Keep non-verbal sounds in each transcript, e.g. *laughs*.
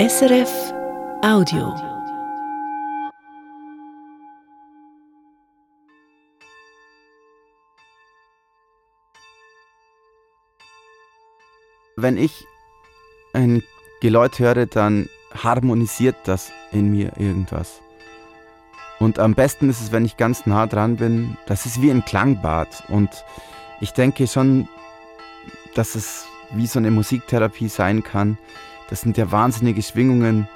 SRF Audio. Wenn ich ein Geläut höre, dann harmonisiert das in mir irgendwas. Und am besten ist es, wenn ich ganz nah dran bin. Das ist wie ein Klangbad. Und ich denke schon, dass es wie so eine Musiktherapie sein kann. Das sind ja wahnsinnige Schwingungen,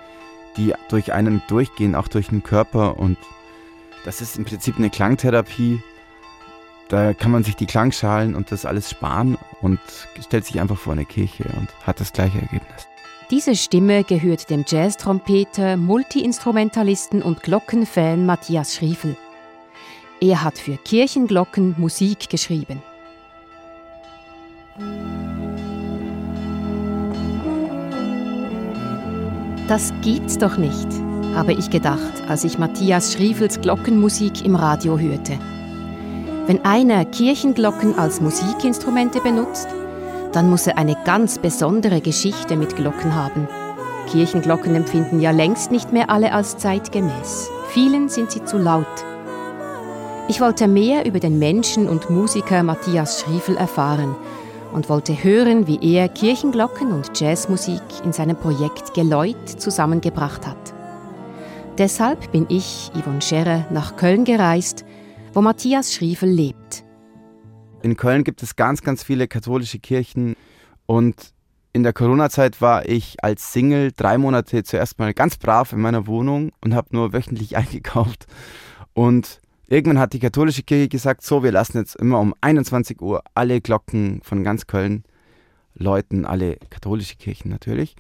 die durch einen durchgehen, auch durch den Körper. Und das ist im Prinzip eine Klangtherapie. Da kann man sich die Klangschalen und das alles sparen und stellt sich einfach vor eine Kirche und hat das gleiche Ergebnis. Diese Stimme gehört dem Jazz-Trompeter, Multiinstrumentalisten und Glockenfan Matthias Schriefel. Er hat für Kirchenglocken Musik geschrieben. Das gibt's doch nicht, habe ich gedacht, als ich Matthias Schriefels Glockenmusik im Radio hörte. Wenn einer Kirchenglocken als Musikinstrumente benutzt, dann muss er eine ganz besondere Geschichte mit Glocken haben. Kirchenglocken empfinden ja längst nicht mehr alle als zeitgemäß. Vielen sind sie zu laut. Ich wollte mehr über den Menschen und Musiker Matthias Schriefel erfahren und wollte hören, wie er Kirchenglocken und Jazzmusik in seinem Projekt Geläut zusammengebracht hat. Deshalb bin ich, Yvonne Scherer, nach Köln gereist, wo Matthias Schriefel lebt. In Köln gibt es ganz, ganz viele katholische Kirchen und in der Corona-Zeit war ich als Single drei Monate zuerst mal ganz brav in meiner Wohnung und habe nur wöchentlich *laughs* eingekauft. Und Irgendwann hat die katholische Kirche gesagt, so, wir lassen jetzt immer um 21 Uhr alle Glocken von ganz Köln läuten, alle katholische Kirchen natürlich.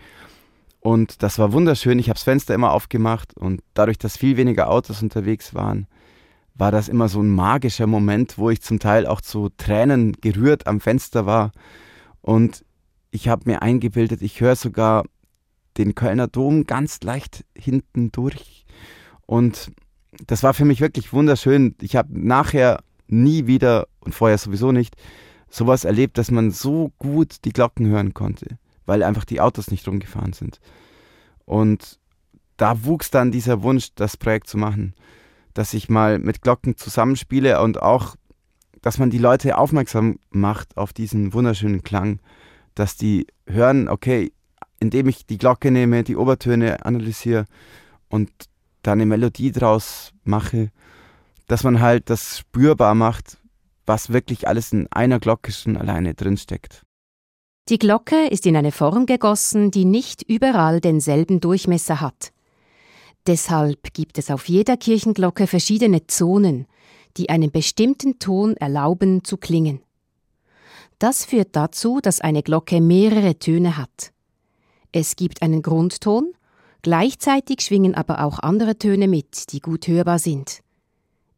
Und das war wunderschön. Ich habe das Fenster immer aufgemacht und dadurch, dass viel weniger Autos unterwegs waren, war das immer so ein magischer Moment, wo ich zum Teil auch zu Tränen gerührt am Fenster war. Und ich habe mir eingebildet, ich höre sogar den Kölner Dom ganz leicht hinten durch. Und das war für mich wirklich wunderschön. Ich habe nachher nie wieder und vorher sowieso nicht sowas erlebt, dass man so gut die Glocken hören konnte, weil einfach die Autos nicht rumgefahren sind. Und da wuchs dann dieser Wunsch, das Projekt zu machen, dass ich mal mit Glocken zusammenspiele und auch, dass man die Leute aufmerksam macht auf diesen wunderschönen Klang, dass die hören, okay, indem ich die Glocke nehme, die Obertöne analysiere und da eine Melodie draus mache, dass man halt das spürbar macht, was wirklich alles in einer Glocke schon alleine drinsteckt. Die Glocke ist in eine Form gegossen, die nicht überall denselben Durchmesser hat. Deshalb gibt es auf jeder Kirchenglocke verschiedene Zonen, die einen bestimmten Ton erlauben zu klingen. Das führt dazu, dass eine Glocke mehrere Töne hat. Es gibt einen Grundton, Gleichzeitig schwingen aber auch andere Töne mit, die gut hörbar sind.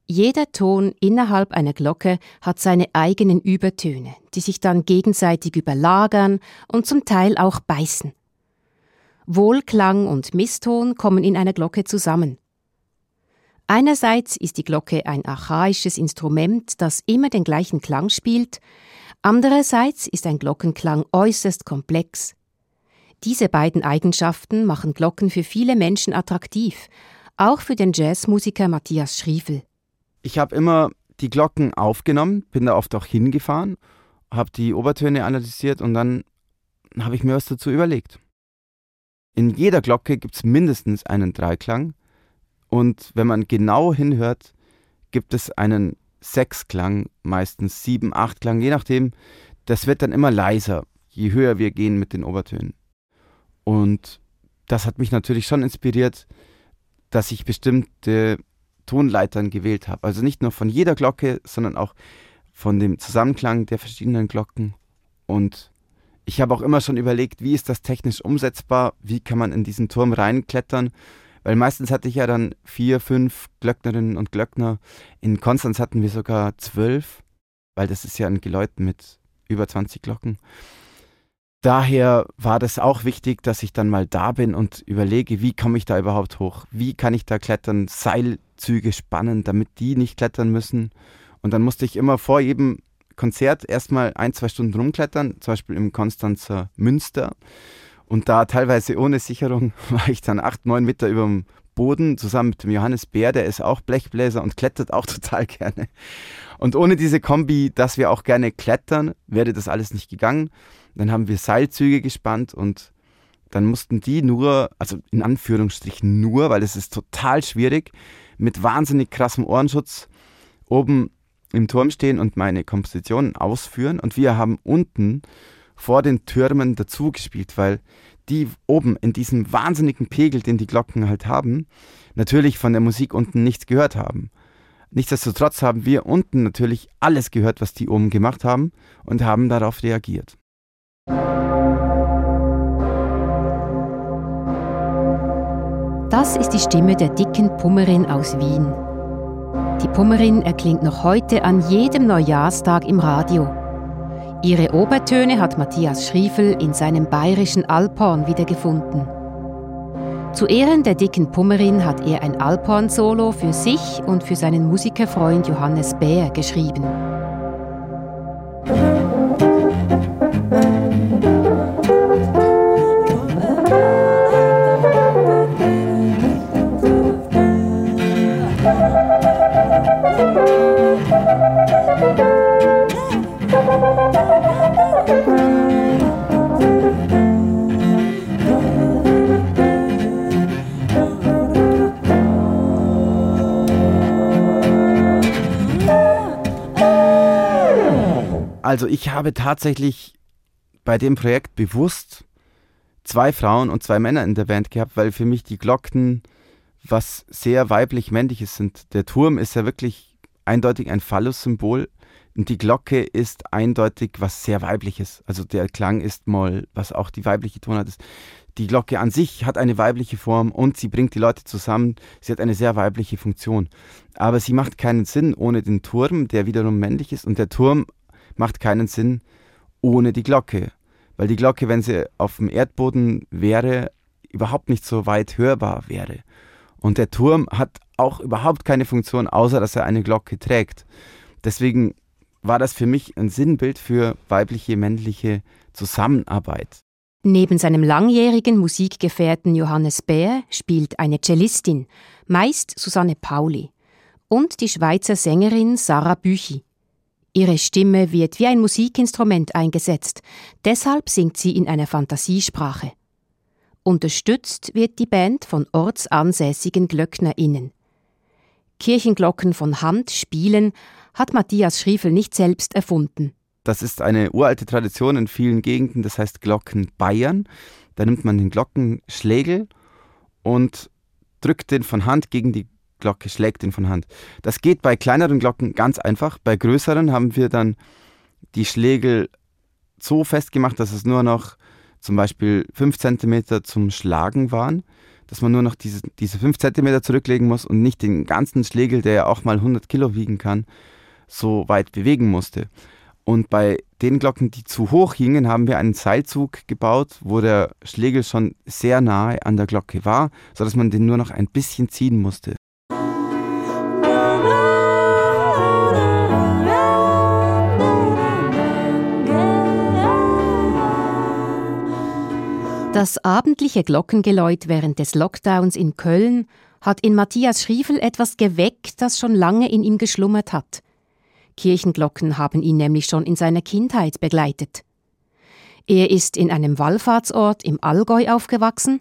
Jeder Ton innerhalb einer Glocke hat seine eigenen Übertöne, die sich dann gegenseitig überlagern und zum Teil auch beißen. Wohlklang und Misston kommen in einer Glocke zusammen. Einerseits ist die Glocke ein archaisches Instrument, das immer den gleichen Klang spielt, andererseits ist ein Glockenklang äußerst komplex, diese beiden Eigenschaften machen Glocken für viele Menschen attraktiv, auch für den Jazzmusiker Matthias Schriefel. Ich habe immer die Glocken aufgenommen, bin da oft auch hingefahren, habe die Obertöne analysiert und dann habe ich mir was dazu überlegt. In jeder Glocke gibt es mindestens einen Dreiklang und wenn man genau hinhört, gibt es einen Sechsklang, meistens sieben, acht Klang, je nachdem. Das wird dann immer leiser, je höher wir gehen mit den Obertönen. Und das hat mich natürlich schon inspiriert, dass ich bestimmte Tonleitern gewählt habe. Also nicht nur von jeder Glocke, sondern auch von dem Zusammenklang der verschiedenen Glocken. Und ich habe auch immer schon überlegt, wie ist das technisch umsetzbar? Wie kann man in diesen Turm reinklettern? Weil meistens hatte ich ja dann vier, fünf Glöcknerinnen und Glöckner. In Konstanz hatten wir sogar zwölf, weil das ist ja ein Geläut mit über 20 Glocken daher war das auch wichtig, dass ich dann mal da bin und überlege, wie komme ich da überhaupt hoch? Wie kann ich da klettern? Seilzüge spannen, damit die nicht klettern müssen. Und dann musste ich immer vor jedem Konzert erstmal ein, zwei Stunden rumklettern, zum Beispiel im Konstanzer Münster. Und da teilweise ohne Sicherung *laughs* war ich dann acht, neun Meter über dem Boden zusammen mit dem Johannes Bär, der ist auch Blechbläser und klettert auch *laughs* total gerne. Und ohne diese Kombi, dass wir auch gerne klettern, wäre das alles nicht gegangen. Dann haben wir Seilzüge gespannt und dann mussten die nur, also in Anführungsstrichen nur, weil es ist total schwierig, mit wahnsinnig krassem Ohrenschutz oben im Turm stehen und meine Kompositionen ausführen. Und wir haben unten vor den Türmen dazu gespielt, weil die oben in diesem wahnsinnigen Pegel, den die Glocken halt haben, natürlich von der Musik unten nichts gehört haben. Nichtsdestotrotz haben wir unten natürlich alles gehört, was die oben gemacht haben und haben darauf reagiert. Das ist die Stimme der dicken Pummerin aus Wien. Die Pummerin erklingt noch heute an jedem Neujahrstag im Radio. Ihre Obertöne hat Matthias Schriefel in seinem bayerischen Alphorn wiedergefunden. Zu Ehren der dicken Pummerin hat er ein Alphorn-Solo für sich und für seinen Musikerfreund Johannes Bär geschrieben. Also ich habe tatsächlich bei dem Projekt bewusst zwei Frauen und zwei Männer in der Band gehabt, weil für mich die Glocken was sehr weiblich-männliches sind. Der Turm ist ja wirklich eindeutig ein Phallus-Symbol und die Glocke ist eindeutig was sehr weibliches. Also der Klang ist Moll, was auch die weibliche Tonart ist. Die Glocke an sich hat eine weibliche Form und sie bringt die Leute zusammen. Sie hat eine sehr weibliche Funktion. Aber sie macht keinen Sinn ohne den Turm, der wiederum männlich ist. Und der Turm macht keinen Sinn ohne die Glocke. Weil die Glocke, wenn sie auf dem Erdboden wäre, überhaupt nicht so weit hörbar wäre. Und der Turm hat auch überhaupt keine Funktion, außer dass er eine Glocke trägt. Deswegen war das für mich ein Sinnbild für weibliche, männliche Zusammenarbeit. Neben seinem langjährigen Musikgefährten Johannes Bär spielt eine Cellistin, meist Susanne Pauli, und die Schweizer Sängerin Sarah Büchi. Ihre Stimme wird wie ein Musikinstrument eingesetzt, deshalb singt sie in einer Fantasiesprache. Unterstützt wird die Band von ortsansässigen GlöcknerInnen. Kirchenglocken von Hand spielen hat Matthias Schriefel nicht selbst erfunden. Das ist eine uralte Tradition in vielen Gegenden, das heißt Glocken Bayern. Da nimmt man den Glockenschlägel und drückt den von Hand gegen die Glocke schlägt ihn von Hand. Das geht bei kleineren Glocken ganz einfach. Bei größeren haben wir dann die Schlägel so festgemacht, dass es nur noch zum Beispiel 5 cm zum Schlagen waren, dass man nur noch diese, diese 5 cm zurücklegen muss und nicht den ganzen Schlägel, der ja auch mal 100 Kilo wiegen kann, so weit bewegen musste. Und bei den Glocken, die zu hoch hingen, haben wir einen Seilzug gebaut, wo der Schlägel schon sehr nahe an der Glocke war, sodass man den nur noch ein bisschen ziehen musste. Das abendliche Glockengeläut während des Lockdowns in Köln hat in Matthias Schriefel etwas geweckt, das schon lange in ihm geschlummert hat. Kirchenglocken haben ihn nämlich schon in seiner Kindheit begleitet. Er ist in einem Wallfahrtsort im Allgäu aufgewachsen,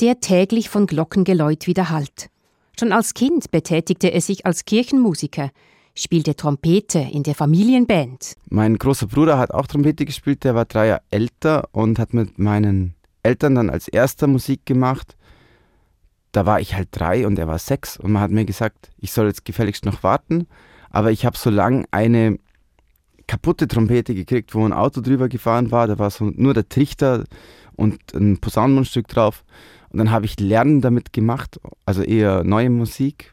der täglich von Glockengeläut widerhallt. Schon als Kind betätigte er sich als Kirchenmusiker, spielte Trompete in der Familienband. Mein großer Bruder hat auch Trompete gespielt, der war drei Jahre älter und hat mit meinen Eltern dann als erster Musik gemacht. Da war ich halt drei und er war sechs und man hat mir gesagt, ich soll jetzt gefälligst noch warten. Aber ich habe so lange eine kaputte Trompete gekriegt, wo ein Auto drüber gefahren war. Da war so nur der Trichter und ein Posaunenmundstück drauf. Und dann habe ich Lernen damit gemacht, also eher neue Musik.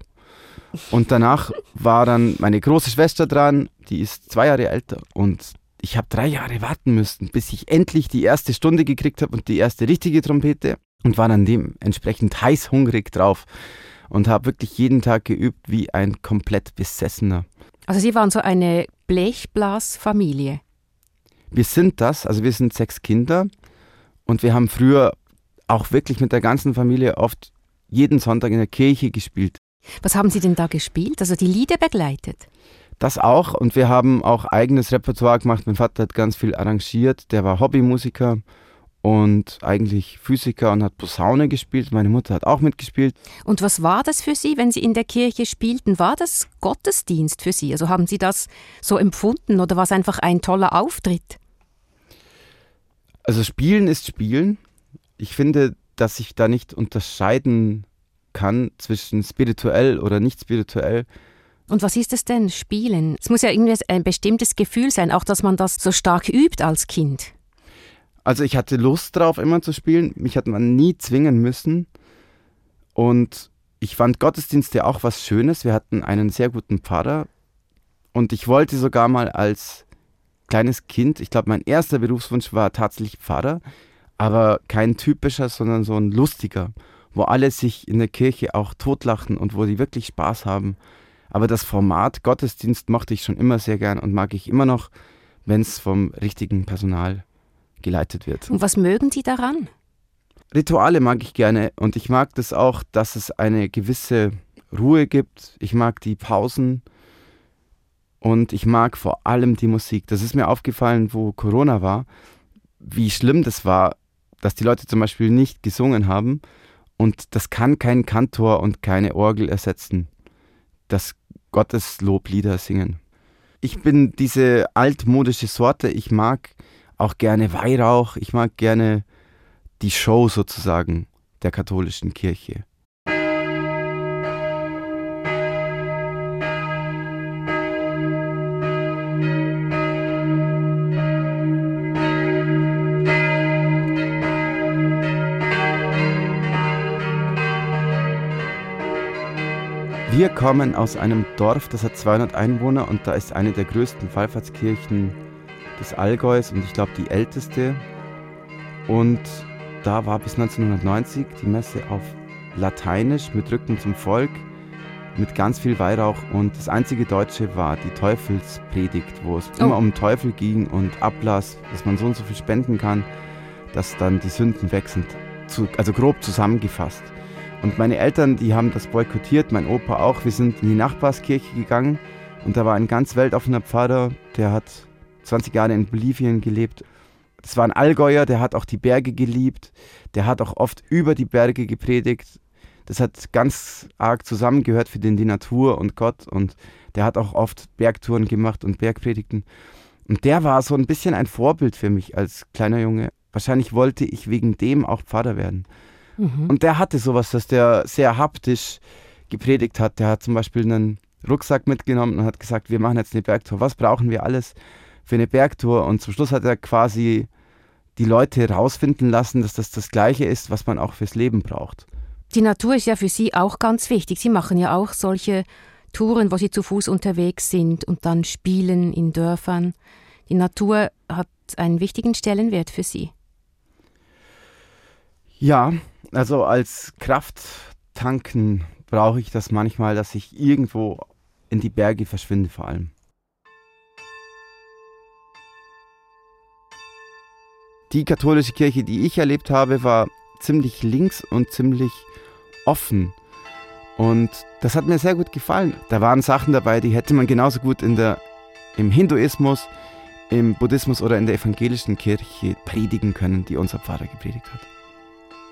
Und danach war dann meine große Schwester dran, die ist zwei Jahre älter. Und ich habe drei Jahre warten müssen, bis ich endlich die erste Stunde gekriegt habe und die erste richtige Trompete und war dann dementsprechend heiß hungrig drauf und habe wirklich jeden Tag geübt wie ein komplett Besessener. Also Sie waren so eine Blechblasfamilie? Wir sind das, also wir sind sechs Kinder Und wir haben früher auch wirklich mit der ganzen Familie oft jeden Sonntag in der Kirche gespielt. Was haben Sie denn da gespielt? Also die Lieder begleitet? Das auch. Und wir haben auch eigenes Repertoire gemacht. Mein Vater hat ganz viel arrangiert. Der war Hobbymusiker und eigentlich Physiker und hat Posaune gespielt. Meine Mutter hat auch mitgespielt. Und was war das für Sie, wenn Sie in der Kirche spielten? War das Gottesdienst für Sie? Also haben Sie das so empfunden oder war es einfach ein toller Auftritt? Also Spielen ist Spielen. Ich finde, dass ich da nicht unterscheiden kann zwischen spirituell oder nicht spirituell. Und was ist es denn, Spielen? Es muss ja irgendwie ein bestimmtes Gefühl sein, auch dass man das so stark übt als Kind. Also ich hatte Lust drauf, immer zu spielen. Mich hat man nie zwingen müssen. Und ich fand Gottesdienste auch was Schönes. Wir hatten einen sehr guten Pfarrer. Und ich wollte sogar mal als kleines Kind, ich glaube, mein erster Berufswunsch war tatsächlich Pfarrer, aber kein typischer, sondern so ein lustiger, wo alle sich in der Kirche auch totlachen und wo die wirklich Spaß haben. Aber das Format Gottesdienst mochte ich schon immer sehr gern und mag ich immer noch, wenn es vom richtigen Personal geleitet wird. Und was mögen Sie daran? Rituale mag ich gerne und ich mag das auch, dass es eine gewisse Ruhe gibt. Ich mag die Pausen und ich mag vor allem die Musik. Das ist mir aufgefallen, wo Corona war, wie schlimm das war, dass die Leute zum Beispiel nicht gesungen haben. Und das kann kein Kantor und keine Orgel ersetzen das Gottesloblieder singen. Ich bin diese altmodische Sorte. Ich mag auch gerne Weihrauch. Ich mag gerne die Show sozusagen der katholischen Kirche. Wir kommen aus einem Dorf, das hat 200 Einwohner und da ist eine der größten Wallfahrtskirchen des Allgäus und ich glaube die älteste. Und da war bis 1990 die Messe auf Lateinisch mit Rücken zum Volk, mit ganz viel Weihrauch und das einzige Deutsche war die Teufelspredigt, wo es oh. immer um Teufel ging und Ablass, dass man so und so viel spenden kann, dass dann die Sünden weg sind. Zu, also grob zusammengefasst. Und meine Eltern, die haben das boykottiert, mein Opa auch. Wir sind in die Nachbarskirche gegangen und da war ein ganz weltoffener Pfarrer, der hat 20 Jahre in Bolivien gelebt. Das war ein Allgäuer, der hat auch die Berge geliebt, der hat auch oft über die Berge gepredigt. Das hat ganz arg zusammengehört für den die Natur und Gott und der hat auch oft Bergtouren gemacht und Bergpredigten. Und der war so ein bisschen ein Vorbild für mich als kleiner Junge. Wahrscheinlich wollte ich wegen dem auch Pfarrer werden. Mhm. Und der hatte sowas, dass der sehr haptisch gepredigt hat. Der hat zum Beispiel einen Rucksack mitgenommen und hat gesagt, wir machen jetzt eine Bergtour. Was brauchen wir alles für eine Bergtour? Und zum Schluss hat er quasi die Leute herausfinden lassen, dass das das Gleiche ist, was man auch fürs Leben braucht. Die Natur ist ja für Sie auch ganz wichtig. Sie machen ja auch solche Touren, wo Sie zu Fuß unterwegs sind und dann spielen in Dörfern. Die Natur hat einen wichtigen Stellenwert für Sie. Ja, also als Krafttanken brauche ich das manchmal, dass ich irgendwo in die Berge verschwinde vor allem. Die katholische Kirche, die ich erlebt habe, war ziemlich links und ziemlich offen. Und das hat mir sehr gut gefallen. Da waren Sachen dabei, die hätte man genauso gut in der, im Hinduismus, im Buddhismus oder in der evangelischen Kirche predigen können, die unser Pfarrer gepredigt hat.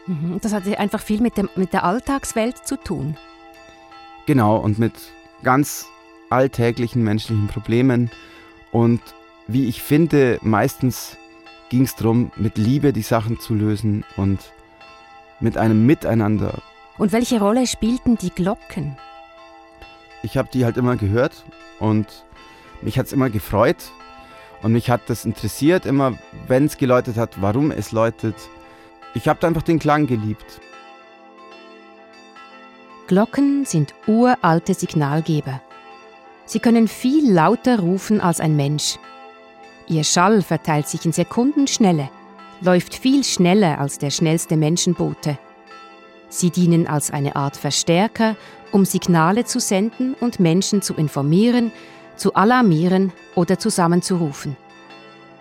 Mhm. Das hat einfach viel mit, dem, mit der Alltagswelt zu tun. Genau, und mit ganz alltäglichen menschlichen Problemen. Und wie ich finde, meistens ging es darum, mit Liebe die Sachen zu lösen und mit einem Miteinander. Und welche Rolle spielten die Glocken? Ich habe die halt immer gehört und mich hat es immer gefreut und mich hat das interessiert, immer wenn es geläutet hat, warum es läutet ich habe einfach den Klang geliebt. Glocken sind uralte Signalgeber. Sie können viel lauter rufen als ein Mensch. Ihr Schall verteilt sich in Sekundenschnelle, läuft viel schneller als der schnellste Menschenbote. Sie dienen als eine Art Verstärker, um Signale zu senden und Menschen zu informieren, zu alarmieren oder zusammenzurufen.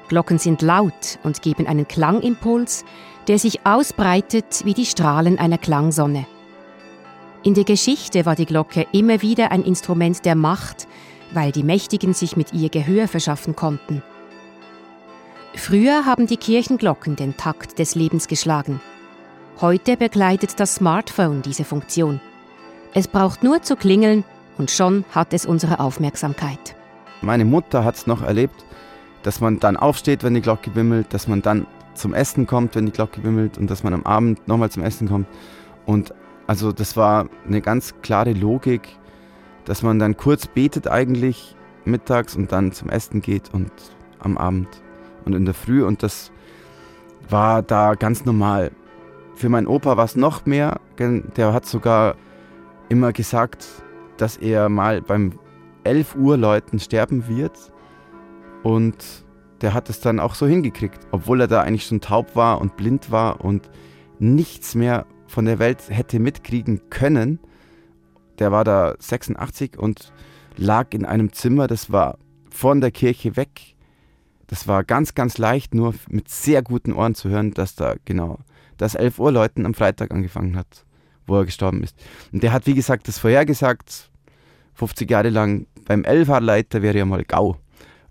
Glocken sind laut und geben einen Klangimpuls, der sich ausbreitet wie die Strahlen einer Klangsonne. In der Geschichte war die Glocke immer wieder ein Instrument der Macht, weil die Mächtigen sich mit ihr Gehör verschaffen konnten. Früher haben die Kirchenglocken den Takt des Lebens geschlagen. Heute begleitet das Smartphone diese Funktion. Es braucht nur zu klingeln und schon hat es unsere Aufmerksamkeit. Meine Mutter hat es noch erlebt, dass man dann aufsteht, wenn die Glocke wimmelt, dass man dann zum Essen kommt, wenn die Glocke wimmelt und dass man am Abend nochmal zum Essen kommt. Und also das war eine ganz klare Logik, dass man dann kurz betet eigentlich mittags und dann zum Essen geht und am Abend und in der Früh und das war da ganz normal. Für meinen Opa war es noch mehr, der hat sogar immer gesagt, dass er mal beim 11 Uhr Leuten sterben wird und der hat es dann auch so hingekriegt, obwohl er da eigentlich schon taub war und blind war und nichts mehr von der Welt hätte mitkriegen können. Der war da 86 und lag in einem Zimmer, das war von der Kirche weg. Das war ganz, ganz leicht, nur mit sehr guten Ohren zu hören, dass da genau das 11 Uhr Leuten am Freitag angefangen hat, wo er gestorben ist. Und der hat, wie gesagt, das vorhergesagt, 50 Jahre lang beim Elferleiter wäre ja mal Gau.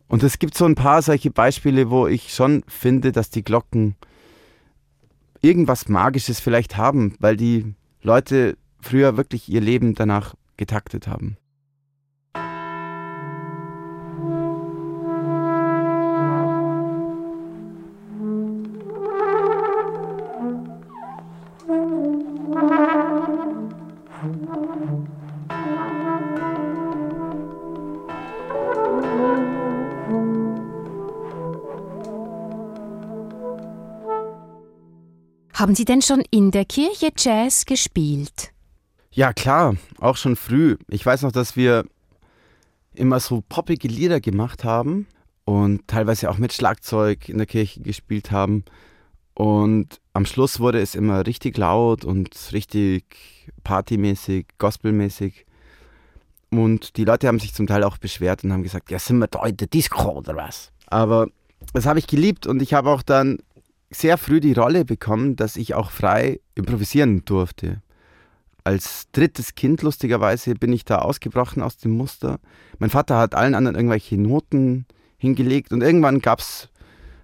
Und es gibt so ein paar solche Beispiele, wo ich schon finde, dass die Glocken irgendwas Magisches vielleicht haben, weil die Leute früher wirklich ihr Leben danach getaktet haben. Haben Sie denn schon in der Kirche Jazz gespielt? Ja, klar, auch schon früh. Ich weiß noch, dass wir immer so poppige Lieder gemacht haben und teilweise auch mit Schlagzeug in der Kirche gespielt haben. Und am Schluss wurde es immer richtig laut und richtig partymäßig, gospelmäßig. Und die Leute haben sich zum Teil auch beschwert und haben gesagt, ja, sind wir da in der Disco oder was? Aber das habe ich geliebt und ich habe auch dann sehr früh die Rolle bekommen, dass ich auch frei improvisieren durfte. Als drittes Kind, lustigerweise, bin ich da ausgebrochen aus dem Muster. Mein Vater hat allen anderen irgendwelche Noten hingelegt und irgendwann gab es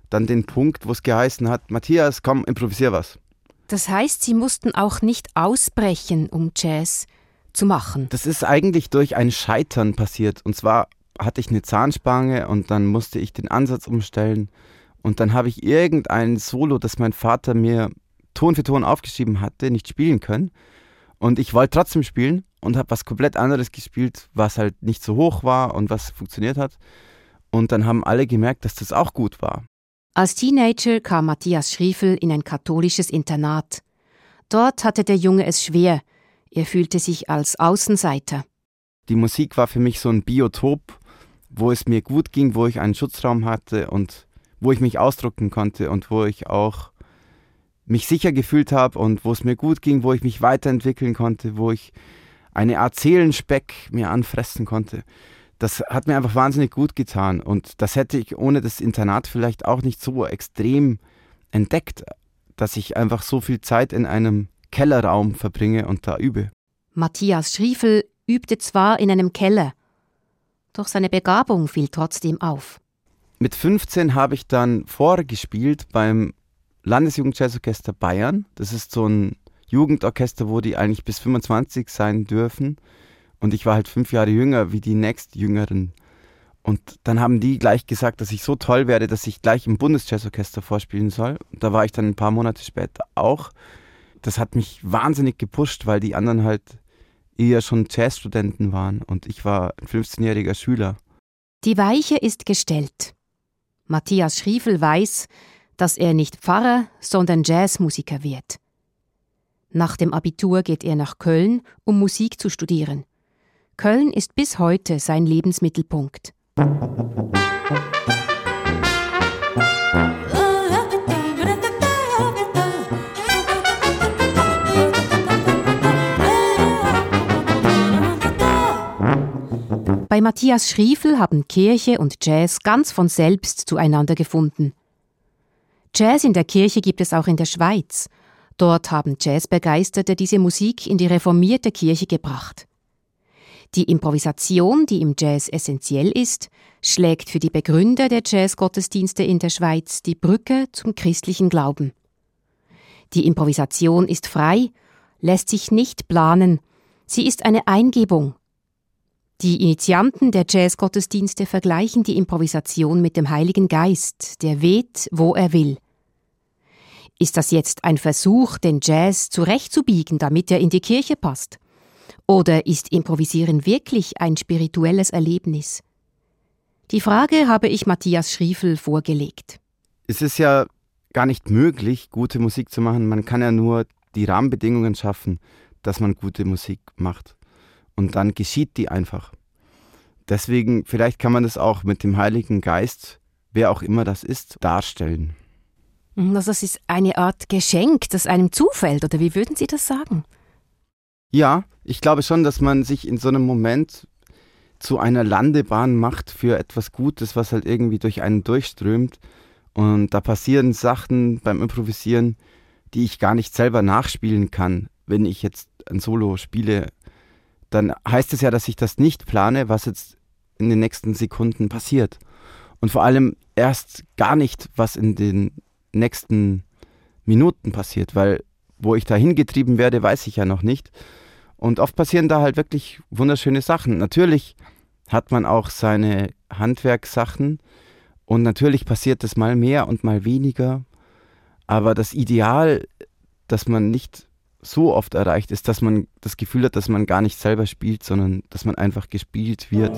dann den Punkt, wo es geheißen hat, Matthias, komm, improvisier was. Das heißt, Sie mussten auch nicht ausbrechen, um Jazz zu machen. Das ist eigentlich durch ein Scheitern passiert. Und zwar hatte ich eine Zahnspange und dann musste ich den Ansatz umstellen. Und dann habe ich irgendein Solo, das mein Vater mir Ton für Ton aufgeschrieben hatte, nicht spielen können. Und ich wollte trotzdem spielen und habe was komplett anderes gespielt, was halt nicht so hoch war und was funktioniert hat. Und dann haben alle gemerkt, dass das auch gut war. Als Teenager kam Matthias Schriefel in ein katholisches Internat. Dort hatte der Junge es schwer. Er fühlte sich als Außenseiter. Die Musik war für mich so ein Biotop, wo es mir gut ging, wo ich einen Schutzraum hatte und wo ich mich ausdrücken konnte und wo ich auch mich sicher gefühlt habe und wo es mir gut ging, wo ich mich weiterentwickeln konnte, wo ich eine Art Seelenspeck mir anfressen konnte. Das hat mir einfach wahnsinnig gut getan und das hätte ich ohne das Internat vielleicht auch nicht so extrem entdeckt, dass ich einfach so viel Zeit in einem Kellerraum verbringe und da übe. Matthias Schriefel übte zwar in einem Keller, doch seine Begabung fiel trotzdem auf. Mit 15 habe ich dann vorgespielt beim Landesjugendjazzorchester Bayern. Das ist so ein Jugendorchester, wo die eigentlich bis 25 sein dürfen. Und ich war halt fünf Jahre jünger wie die nächstjüngeren. Und dann haben die gleich gesagt, dass ich so toll werde, dass ich gleich im Bundesjazzorchester vorspielen soll. Und da war ich dann ein paar Monate später auch. Das hat mich wahnsinnig gepusht, weil die anderen halt eher schon Jazzstudenten waren und ich war ein 15-jähriger Schüler. Die Weiche ist gestellt. Matthias Schriefel weiß, dass er nicht Pfarrer, sondern Jazzmusiker wird. Nach dem Abitur geht er nach Köln, um Musik zu studieren. Köln ist bis heute sein Lebensmittelpunkt. Bei Matthias Schriefel haben Kirche und Jazz ganz von selbst zueinander gefunden. Jazz in der Kirche gibt es auch in der Schweiz. Dort haben Jazzbegeisterte diese Musik in die reformierte Kirche gebracht. Die Improvisation, die im Jazz essentiell ist, schlägt für die Begründer der Jazzgottesdienste in der Schweiz die Brücke zum christlichen Glauben. Die Improvisation ist frei, lässt sich nicht planen, sie ist eine Eingebung. Die Initianten der Jazzgottesdienste vergleichen die Improvisation mit dem Heiligen Geist, der weht, wo er will. Ist das jetzt ein Versuch, den Jazz zurechtzubiegen, damit er in die Kirche passt? Oder ist Improvisieren wirklich ein spirituelles Erlebnis? Die Frage habe ich Matthias Schriefel vorgelegt. Es ist ja gar nicht möglich, gute Musik zu machen. Man kann ja nur die Rahmenbedingungen schaffen, dass man gute Musik macht. Und dann geschieht die einfach. Deswegen, vielleicht kann man das auch mit dem Heiligen Geist, wer auch immer das ist, darstellen. Also das ist eine Art Geschenk, das einem zufällt, oder wie würden Sie das sagen? Ja, ich glaube schon, dass man sich in so einem Moment zu einer Landebahn macht für etwas Gutes, was halt irgendwie durch einen durchströmt. Und da passieren Sachen beim Improvisieren, die ich gar nicht selber nachspielen kann. Wenn ich jetzt ein Solo spiele, dann heißt es ja, dass ich das nicht plane, was jetzt in den nächsten Sekunden passiert. Und vor allem erst gar nicht, was in den nächsten Minuten passiert, weil wo ich da hingetrieben werde, weiß ich ja noch nicht. Und oft passieren da halt wirklich wunderschöne Sachen. Natürlich hat man auch seine Handwerkssachen und natürlich passiert es mal mehr und mal weniger. Aber das Ideal, das man nicht so oft erreicht, ist, dass man das Gefühl hat, dass man gar nicht selber spielt, sondern dass man einfach gespielt wird.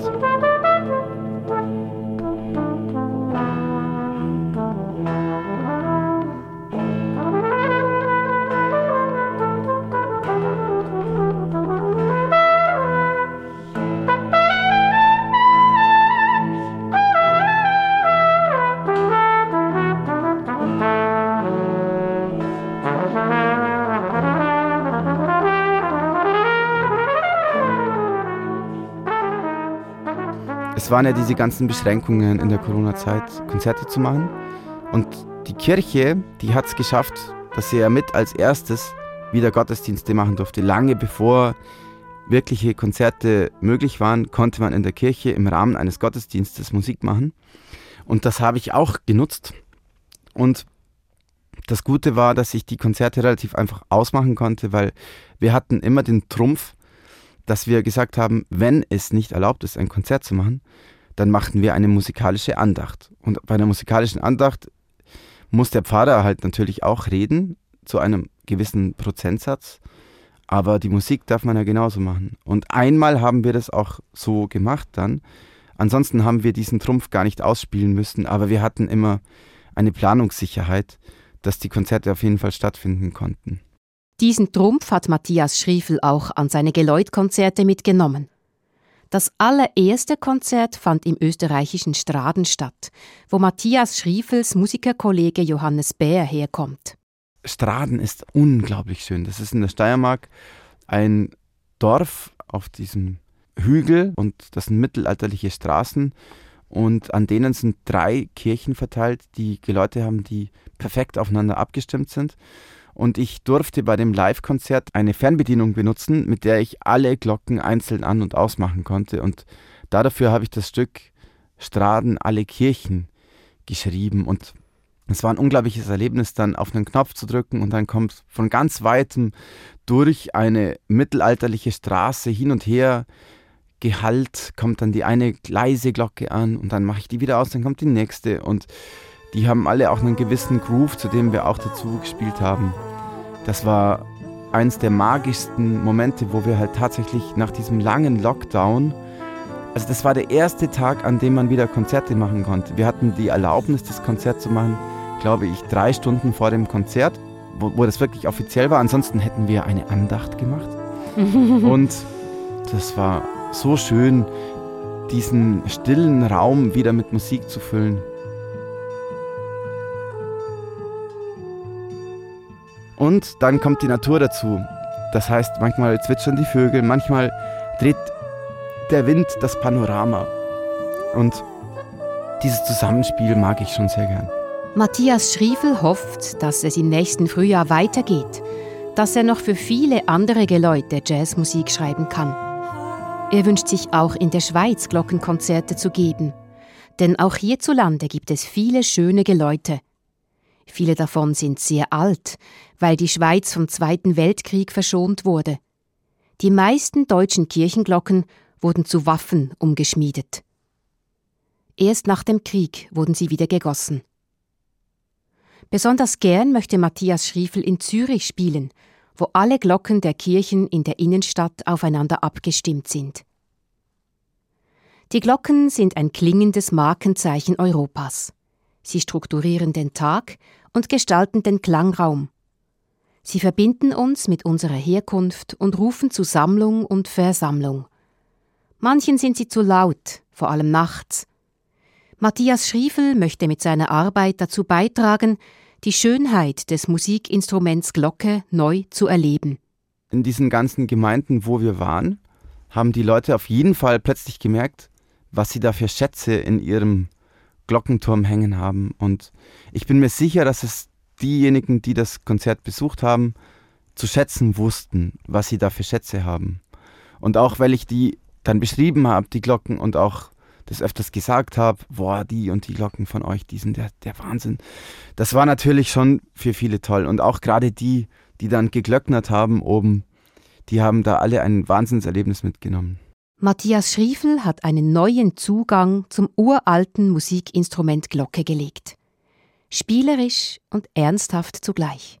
Waren ja diese ganzen Beschränkungen in der Corona-Zeit, Konzerte zu machen. Und die Kirche, die hat es geschafft, dass sie ja mit als erstes wieder Gottesdienste machen durfte. Lange bevor wirkliche Konzerte möglich waren, konnte man in der Kirche im Rahmen eines Gottesdienstes Musik machen. Und das habe ich auch genutzt. Und das Gute war, dass ich die Konzerte relativ einfach ausmachen konnte, weil wir hatten immer den Trumpf, dass wir gesagt haben, wenn es nicht erlaubt ist, ein Konzert zu machen, dann machten wir eine musikalische Andacht. Und bei einer musikalischen Andacht muss der Pfarrer halt natürlich auch reden, zu einem gewissen Prozentsatz. Aber die Musik darf man ja genauso machen. Und einmal haben wir das auch so gemacht dann. Ansonsten haben wir diesen Trumpf gar nicht ausspielen müssen, aber wir hatten immer eine Planungssicherheit, dass die Konzerte auf jeden Fall stattfinden konnten. Diesen Trumpf hat Matthias Schriefel auch an seine Geläut-Konzerte mitgenommen. Das allererste Konzert fand im österreichischen Straden statt, wo Matthias Schriefels Musikerkollege Johannes Bär herkommt. Straden ist unglaublich schön. Das ist in der Steiermark ein Dorf auf diesem Hügel und das sind mittelalterliche Straßen und an denen sind drei Kirchen verteilt, die Geläute haben, die perfekt aufeinander abgestimmt sind und ich durfte bei dem Live-Konzert eine Fernbedienung benutzen, mit der ich alle Glocken einzeln an- und ausmachen konnte. Und dafür habe ich das Stück Straden alle Kirchen geschrieben. Und es war ein unglaubliches Erlebnis, dann auf einen Knopf zu drücken und dann kommt von ganz weitem durch eine mittelalterliche Straße hin und her Gehalt, kommt dann die eine leise Glocke an und dann mache ich die wieder aus, dann kommt die nächste und die haben alle auch einen gewissen Groove, zu dem wir auch dazu gespielt haben. Das war eins der magischsten Momente, wo wir halt tatsächlich nach diesem langen Lockdown, also das war der erste Tag, an dem man wieder Konzerte machen konnte. Wir hatten die Erlaubnis, das Konzert zu machen, glaube ich, drei Stunden vor dem Konzert, wo, wo das wirklich offiziell war. Ansonsten hätten wir eine Andacht gemacht. *laughs* Und das war so schön, diesen stillen Raum wieder mit Musik zu füllen. Und dann kommt die Natur dazu. Das heißt, manchmal zwitschern die Vögel, manchmal dreht der Wind das Panorama. Und dieses Zusammenspiel mag ich schon sehr gern. Matthias Schriefel hofft, dass es im nächsten Frühjahr weitergeht, dass er noch für viele andere Leute Jazzmusik schreiben kann. Er wünscht sich auch in der Schweiz Glockenkonzerte zu geben, denn auch hierzulande gibt es viele schöne Geläute. Viele davon sind sehr alt, weil die Schweiz vom Zweiten Weltkrieg verschont wurde. Die meisten deutschen Kirchenglocken wurden zu Waffen umgeschmiedet. Erst nach dem Krieg wurden sie wieder gegossen. Besonders gern möchte Matthias Schriefel in Zürich spielen, wo alle Glocken der Kirchen in der Innenstadt aufeinander abgestimmt sind. Die Glocken sind ein klingendes Markenzeichen Europas. Sie strukturieren den Tag und gestalten den Klangraum. Sie verbinden uns mit unserer Herkunft und rufen zu Sammlung und Versammlung. Manchen sind sie zu laut, vor allem nachts. Matthias Schriefel möchte mit seiner Arbeit dazu beitragen, die Schönheit des Musikinstruments Glocke neu zu erleben. In diesen ganzen Gemeinden, wo wir waren, haben die Leute auf jeden Fall plötzlich gemerkt, was sie da für Schätze in ihrem Glockenturm hängen haben. Und ich bin mir sicher, dass es diejenigen, die das Konzert besucht haben, zu schätzen wussten, was sie da für Schätze haben. Und auch weil ich die dann beschrieben habe, die Glocken, und auch das öfters gesagt habe, boah, die und die Glocken von euch, die sind der, der Wahnsinn. Das war natürlich schon für viele toll. Und auch gerade die, die dann geglöcknert haben oben, die haben da alle ein Wahnsinnserlebnis mitgenommen. Matthias Schriefel hat einen neuen Zugang zum uralten Musikinstrument Glocke gelegt. Spielerisch und ernsthaft zugleich.